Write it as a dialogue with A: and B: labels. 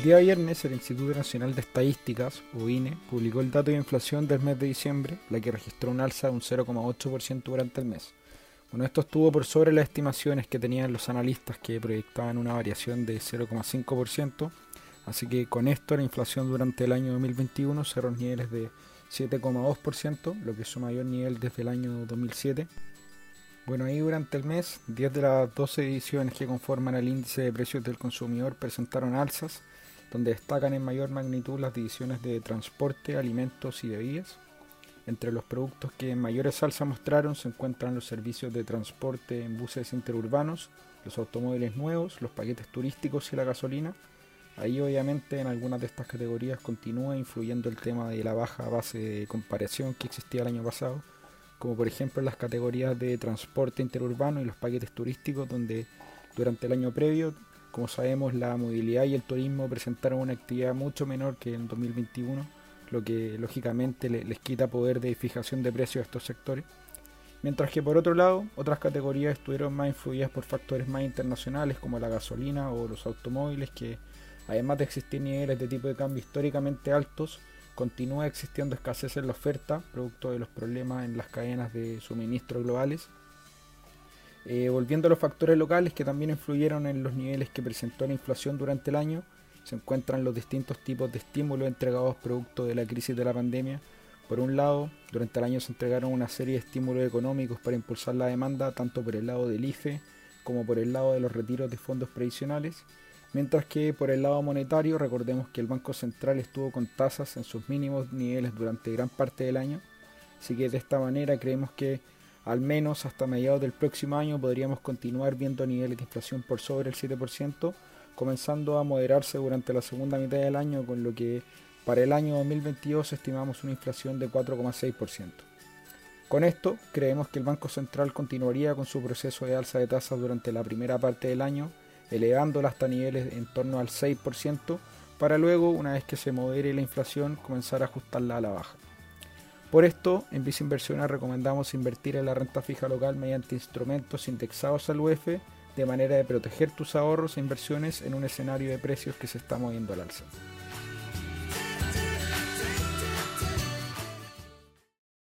A: El día viernes el Instituto Nacional de Estadísticas, o INE, publicó el dato de inflación del mes de diciembre, la que registró un alza de un 0,8% durante el mes. Bueno, esto estuvo por sobre las estimaciones que tenían los analistas que proyectaban una variación de 0,5%, así que con esto la inflación durante el año 2021 cerró niveles de 7,2%, lo que es su mayor nivel desde el año 2007. Bueno, ahí durante el mes, 10 de las 12 ediciones que conforman el índice de precios del consumidor presentaron alzas, donde destacan en mayor magnitud las divisiones de transporte, alimentos y bebidas. Entre los productos que en mayores alzas mostraron se encuentran los servicios de transporte en buses interurbanos, los automóviles nuevos, los paquetes turísticos y la gasolina. Ahí obviamente en algunas de estas categorías continúa influyendo el tema de la baja base de comparación que existía el año pasado, como por ejemplo en las categorías de transporte interurbano y los paquetes turísticos, donde durante el año previo, como sabemos, la movilidad y el turismo presentaron una actividad mucho menor que en 2021 lo que lógicamente les quita poder de fijación de precios a estos sectores. Mientras que por otro lado, otras categorías estuvieron más influidas por factores más internacionales como la gasolina o los automóviles, que además de existir niveles de tipo de cambio históricamente altos, continúa existiendo escasez en la oferta, producto de los problemas en las cadenas de suministro globales. Eh, volviendo a los factores locales que también influyeron en los niveles que presentó la inflación durante el año, se encuentran los distintos tipos de estímulos entregados producto de la crisis de la pandemia. Por un lado, durante el año se entregaron una serie de estímulos económicos para impulsar la demanda, tanto por el lado del IFE como por el lado de los retiros de fondos previsionales, mientras que por el lado monetario recordemos que el Banco Central estuvo con tasas en sus mínimos niveles durante gran parte del año, así que de esta manera creemos que al menos hasta mediados del próximo año podríamos continuar viendo niveles de inflación por sobre el 7%, comenzando a moderarse durante la segunda mitad del año, con lo que para el año 2022 estimamos una inflación de 4,6%. Con esto, creemos que el Banco Central continuaría con su proceso de alza de tasas durante la primera parte del año, elevándola hasta niveles en torno al 6%, para luego, una vez que se modere la inflación, comenzar a ajustarla a la baja. Por esto, en Visa Inversiones recomendamos invertir en la renta fija local mediante instrumentos indexados al UF de manera de proteger tus ahorros e inversiones en un escenario de precios que se está moviendo al alza.